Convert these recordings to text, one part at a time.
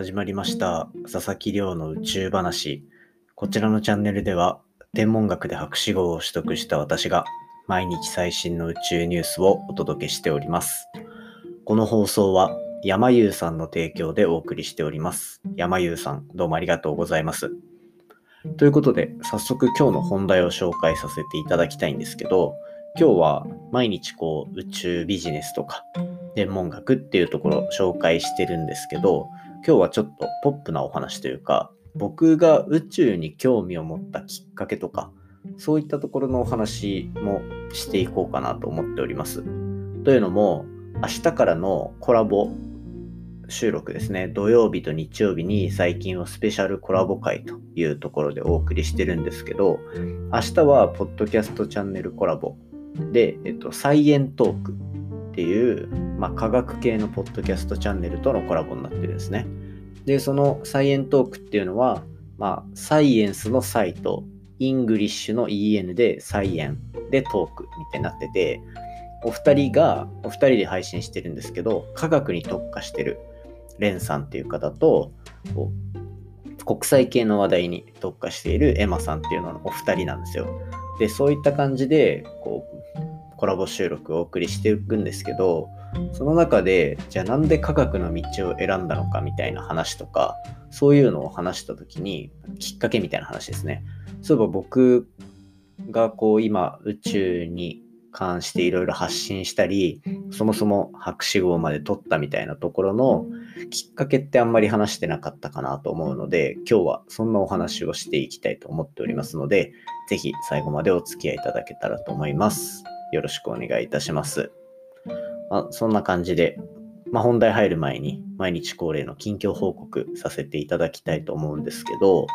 始まりました佐々木亮の宇宙話。こちらのチャンネルでは天文学で博士号を取得した私が毎日最新の宇宙ニュースをお届けしております。この放送は山優さんの提供でお送りしております。山優さんどうもありがとうございます。ということで早速今日の本題を紹介させていただきたいんですけど今日は毎日こう宇宙ビジネスとか天文学っていうところを紹介してるんですけど今日はちょっとポップなお話というか僕が宇宙に興味を持ったきっかけとかそういったところのお話もしていこうかなと思っております。というのも明日からのコラボ収録ですね土曜日と日曜日に最近はスペシャルコラボ会というところでお送りしてるんですけど明日はポッドキャストチャンネルコラボで、えっと、サイエントークっていう、まあ、科学系のポッドキャストチャンネルとのコラボになってるんですね。で、そのサイエントークっていうのは、まあ、サイエンスのサイと、English の EN でサイエンでトークみたいになってて、お二人が、お二人で配信してるんですけど、科学に特化してるレンさんっていう方と、国際系の話題に特化しているエマさんっていうののお二人なんですよ。で、そういった感じで、こう、コラボ収録をお送りしていくんですけど、その中で、じゃあなんで科学の道を選んだのかみたいな話とか、そういうのを話した時に、きっかけみたいな話ですね。そういえば僕がこう今宇宙に関していろいろ発信したり、そもそも博士号まで取ったみたいなところのきっかけってあんまり話してなかったかなと思うので、今日はそんなお話をしていきたいと思っておりますので、ぜひ最後までお付き合いいただけたらと思います。よろしくお願いいたします。まあ、そんな感じで、まあ、本題入る前に毎日恒例の近況報告させていただきたいと思うんですけど、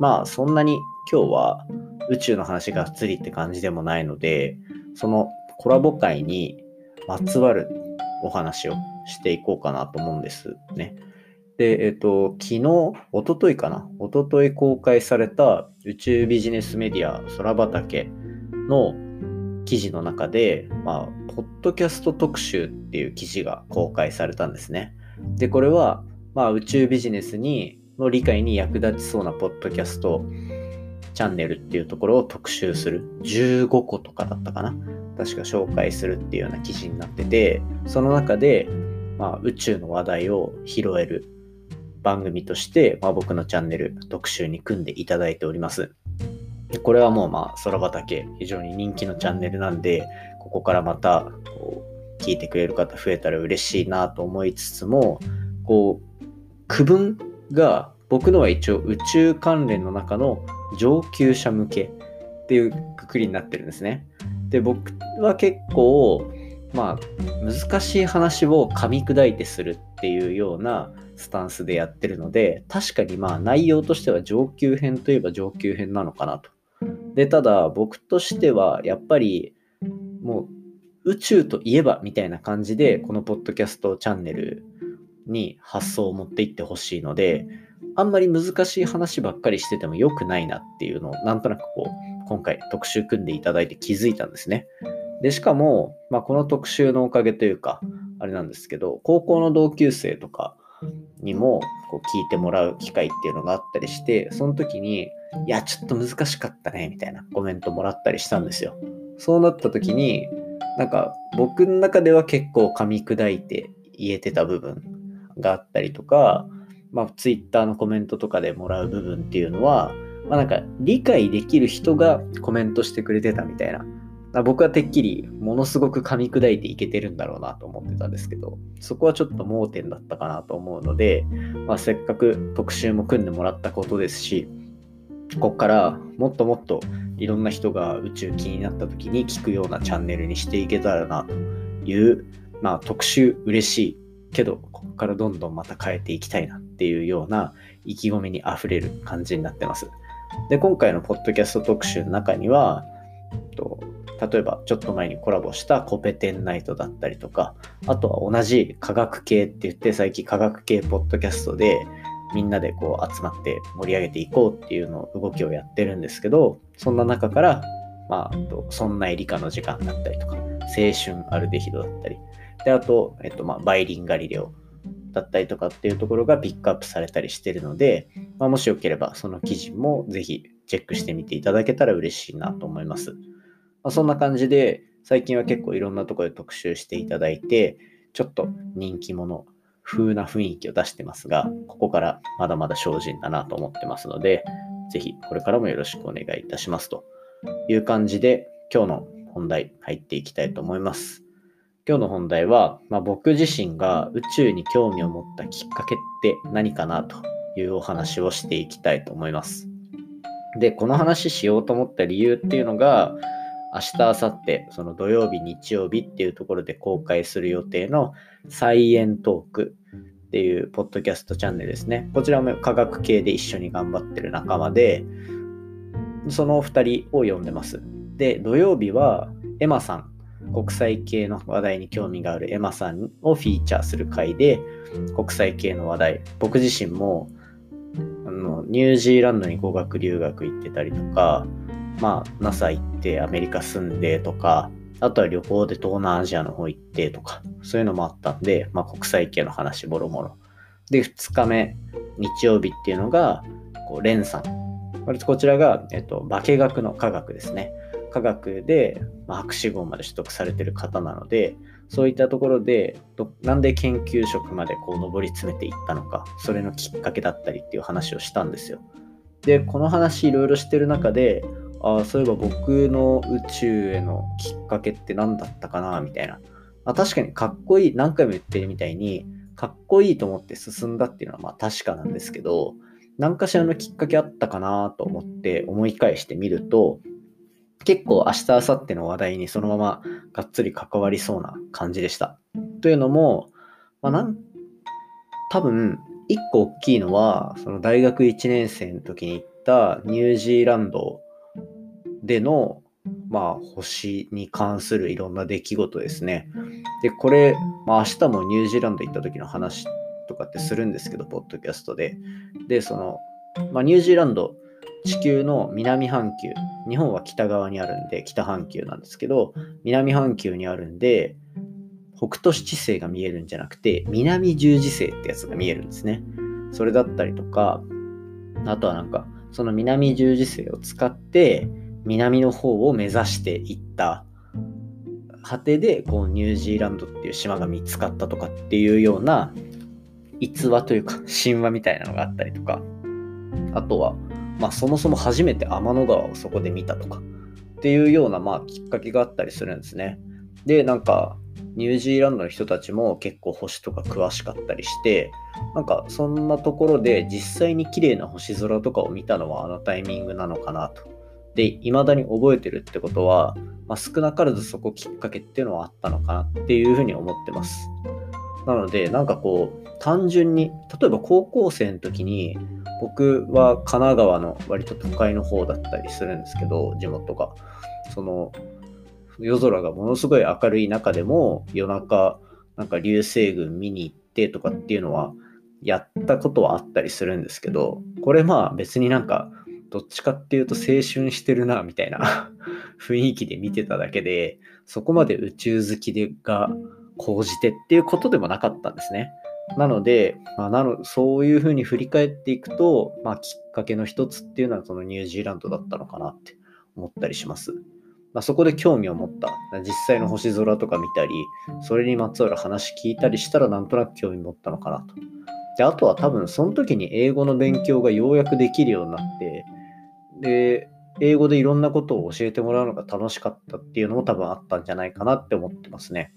まあそんなに今日は宇宙の話がっつりって感じでもないので、そのコラボ会にまつわるお話をしていこうかなと思うんですね。で、えっ、と、昨日、おとといかな、おととい公開された宇宙ビジネスメディア空畑の記事の中で、まあ、ポッドキャスト特集っていう記事が公開されたんですね。で、これは、まあ、宇宙ビジネスにの理解に役立ちそうなポッドキャストチャンネルっていうところを特集する。15個とかだったかな。確か紹介するっていうような記事になってて、その中で、まあ、宇宙の話題を拾える番組として、まあ、僕のチャンネル特集に組んでいただいております。これはもうまあ空畑非常に人気のチャンネルなんで、ここからまたこう聞いてくれる方増えたら嬉しいなと思いつつも、こう、区分が僕のは一応宇宙関連の中の上級者向けっていうくくりになってるんですね。で、僕は結構、まあ、難しい話を噛み砕いてするっていうようなスタンスでやってるので、確かにまあ内容としては上級編といえば上級編なのかなとで、ただ僕としてはやっぱりもう宇宙といえばみたいな感じでこのポッドキャストチャンネルに発想を持っていってほしいので、あんまり難しい話ばっかりしてても良くないなっていうのをなんとなくこう今回特集組んでいただいて気づいたんですね。で、しかも、まあ、この特集のおかげというか、あれなんですけど、高校の同級生とかにもこう聞いてもらう機会っていうのがあったりして、その時に、いや、ちょっと難しかったね、みたいなコメントもらったりしたんですよ。そうなった時に、なんか僕の中では結構噛み砕いて言えてた部分があったりとか、まあ、ツイッターのコメントとかでもらう部分っていうのは、まあ、なんか理解できる人がコメントしてくれてたみたいな。僕はてっきりものすごく噛み砕いていけてるんだろうなと思ってたんですけど、そこはちょっと盲点だったかなと思うので、まあ、せっかく特集も組んでもらったことですし、こっからもっともっといろんな人が宇宙気になった時に聞くようなチャンネルにしていけたらなという、まあ特集嬉しいけど、ここからどんどんまた変えていきたいなっていうような意気込みにあふれる感じになってます。で、今回のポッドキャスト特集の中には、と例えばちょっと前にコラボしたコペテンナイトだったりとか、あとは同じ科学系って言って最近科学系ポッドキャストでみんなでこう集まって盛り上げていこうっていうの動きをやってるんですけど、そんな中から、まあ、とそんな理科の時間だったりとか、青春アルデヒドだったり、で、あと、えっと、まあ、バイリンガリレオだったりとかっていうところがピックアップされたりしてるので、まあ、もしよければその記事もぜひチェックしてみていただけたら嬉しいなと思います。まあ、そんな感じで最近は結構いろんなところで特集していただいて、ちょっと人気者風な雰囲気を出してますが、ここからまだまだ精進だなと思ってますので、ぜひこれからもよろしくお願いいたしますという感じで今日の本題入っていきたいと思います。今日の本題は、まあ、僕自身が宇宙に興味を持ったきっかけって何かなというお話をしていきたいと思います。で、この話しようと思った理由っていうのが、明日、明後日、その土曜日、日曜日っていうところで公開する予定のサイエントークっていうポッドキャストチャンネルですね。こちらも科学系で一緒に頑張ってる仲間で、その2人を呼んでます。で、土曜日はエマさん国際系の話題に興味があるエマさんをフィーチャーする回で、国際系の話題、僕自身もあのニュージーランドに語学留学行ってたりとか、まあ、NASA 行ってアメリカ住んでとか、あとは旅行で東南アジアの方行ってとか、そういうのもあったんで、まあ、国際系の話もろもろ。で、2日目、日曜日っていうのが、こう、レンさん。こちらが、えっと、化学の科学ですね。科学で、まあ、博士号まで取得されてる方なので、そういったところで、なんで研究職までこう上り詰めていったのか、それのきっかけだったりっていう話をしたんですよ。で、この話いろいろしてる中で、あ、そういえば僕の宇宙へのきっかけって何だったかな、みたいな。まあ、確かにかっこいい、何回も言ってるみたいに、かっこいいと思って進んだっていうのはまあ確かなんですけど、何かしらのきっかけあったかなと思って思い返してみると、結構明日、明後日の話題にそのままがっつり関わりそうな感じでした。というのも、まあ、なん多分、一個大きいのは、その大学1年生の時に行ったニュージーランドでの、まあ、星に関するいろんな出来事ですね。で、これ、まあ、明日もニュージーランド行った時の話とかってするんですけど、ポッドキャストで。で、その、まあ、ニュージーランド、地球の南半球、日本は北側にあるんで、北半球なんですけど、南半球にあるんで、北斗七星が見えるんじゃなくて、南十字星ってやつが見えるんですね。それだったりとか、あとはなんか、その南十字星を使って、南の方を目指していった果てで、こう、ニュージーランドっていう島が見つかったとかっていうような逸話というか、神話みたいなのがあったりとか、あとは、まあ、そもそも初めて天の川をそこで見たとかっていうような、まあ、きっかけがあったりするんですね。で、なんか、ニュージーランドの人たちも結構星とか詳しかったりして、なんかそんなところで実際に綺麗な星空とかを見たのはあのタイミングなのかなと。で、未だに覚えてるってことは、まあ、少なからずそこきっかけっていうのはあったのかなっていうふうに思ってます。なので、なんかこう、単純に、例えば高校生の時に、僕は神奈川の割と都会の方だったりするんですけど、地元が。その、夜空がものすごい明るい中でも、夜中、なんか流星群見に行ってとかっていうのは、やったことはあったりするんですけど、これまあ別になんか、どっちかっていうと青春してるな、みたいな雰囲気で見てただけで、そこまで宇宙好きでが高じてっていうことでもなかったんですね。なので、まあ、なのそういうふうに振り返っていくと、まあ、きっかけの一つっていうのはそのニュージーランドだったのかなって思ったりします。まあ、そこで興味を持った、実際の星空とか見たり、それにまつわる話聞いたりしたらなんとなく興味持ったのかなと。で、あとは多分その時に英語の勉強がようやくできるようになって、で、英語でいろんなことを教えてもらうのが楽しかったっていうのも多分あったんじゃないかなって思ってますね。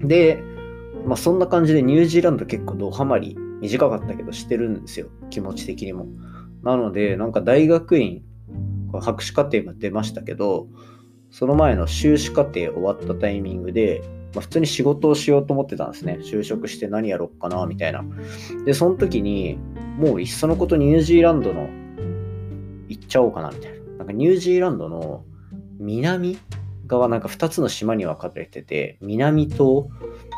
で、まあそんな感じでニュージーランド結構ドハマり短かったけどしてるんですよ。気持ち的にも。なので、なんか大学院、博士課程が出ましたけど、その前の修士課程終わったタイミングで、まあ、普通に仕事をしようと思ってたんですね。就職して何やろっかな、みたいな。で、その時に、もういっそのことニュージーランドの行っちゃおうかな、みたいな。なんかニュージーランドの南側、なんか2つの島に分かれてて、南と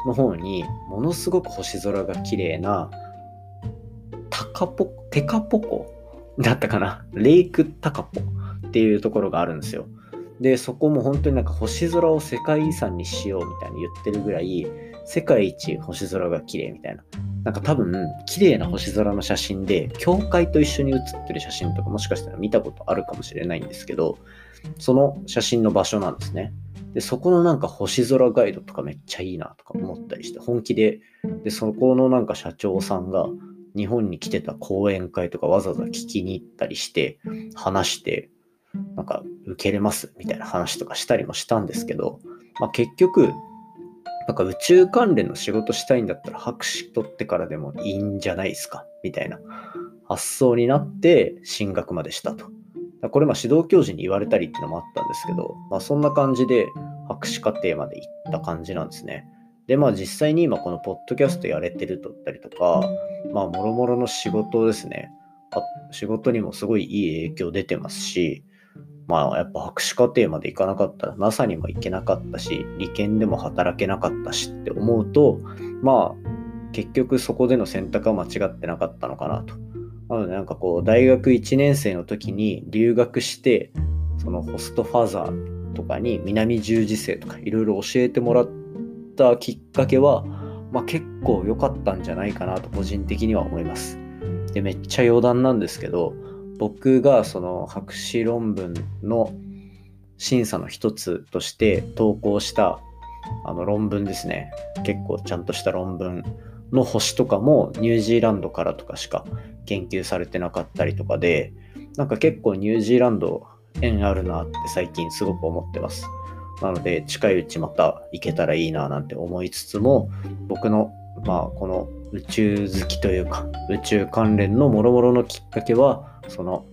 の方にものすごく星空が綺麗なタカポテカポコ？だったかな？レイクタカポっていうところがあるんですよ。で、そこも本当になんか星空を世界遺産にしようみたいに言ってるぐらい、世界一星空が綺麗みたいな。なんか多分、綺麗な星空の写真で、教会と一緒に写ってる写真とかもしかしたら見たことあるかもしれないんですけど、その写真の場所なんですね。で、そこのなんか星空ガイドとかめっちゃいいなとか思ったりして、本気で、で、そこのなんか社長さんが日本に来てた講演会とかわざわざ聞きに行ったりして、話して、なんか受けれますみたいな話とかしたりもしたんですけど、まあ、結局、なんか宇宙関連の仕事したいんだったら博士取ってからでもいいんじゃないですか？みたいな発想になって進学までしたと。これまあ指導教授に言われたりっていうのもあったんですけど、まあ、そんな感じで博士課程まで行った感じなんですね。で、まあ実際に今このポッドキャストやれてるとったりとか、まあもろもろの仕事ですね。仕事にもすごいいい影響出てますし、まあやっぱ博士課程まで行かなかったら NASA にも行けなかったし、理研でも働けなかったしって思うと、まあ結局そこでの選択は間違ってなかったのかなと。なのでなんかこう大学1年生の時に留学してそのホストファーザーとかに南十字星とかいろいろ教えてもらったきっかけは、まあ、結構良かったんじゃないかなと個人的には思います。でめっちゃ余談なんですけど僕がその博士論文の審査の一つとして投稿したあの論文ですね結構ちゃんとした論文の星とかもニュージーランドからとかしか研究されてなかったりとかで、なんか結構ニュージーランド縁あるなって最近すごく思ってます。なので近いうちまた行けたらいいななんて思いつつも、僕のまあこの宇宙好きというか宇宙関連のもろもろのきっかけは、その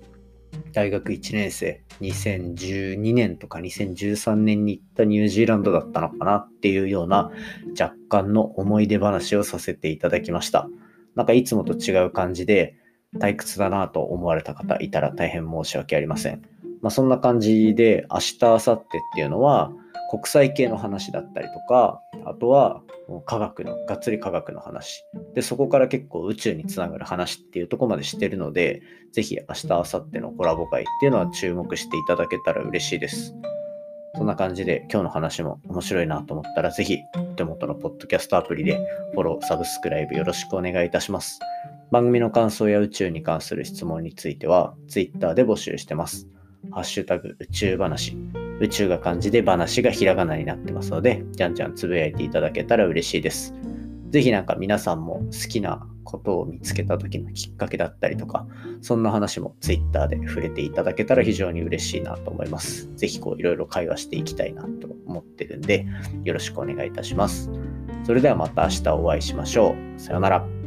大学1年生、2012年とか2013年に行ったニュージーランドだったのかなっていうような若干の思い出話をさせていただきました。なんかいつもと違う感じで退屈だなと思われた方いたら大変申し訳ありません。まあ、そんな感じで明日、明後日っていうのは国際系の話だったりとか、あとは科学の、がっつり科学の話。で、そこから結構宇宙につながる話っていうとこまでしてるので、ぜひ明日、明後日のコラボ会っていうのは注目していただけたら嬉しいです。そんな感じで今日の話も面白いなと思ったら、ぜひお手元のポッドキャストアプリでフォロー、サブスクライブよろしくお願いいたします。番組の感想や宇宙に関する質問については、Twitter で募集してます。ハッシュタグ宇宙話。宇宙が漢字で話がひらがなになってますので、じゃんじゃんつぶやいていただけたら嬉しいです。ぜひなんか皆さんも好きなことを見つけた時のきっかけだったりとか、そんな話も Twitter で触れていただけたら非常に嬉しいなと思います。ぜひこういろいろ会話していきたいなと思ってるんで、よろしくお願いいたします。それではまた明日お会いしましょう。さようなら。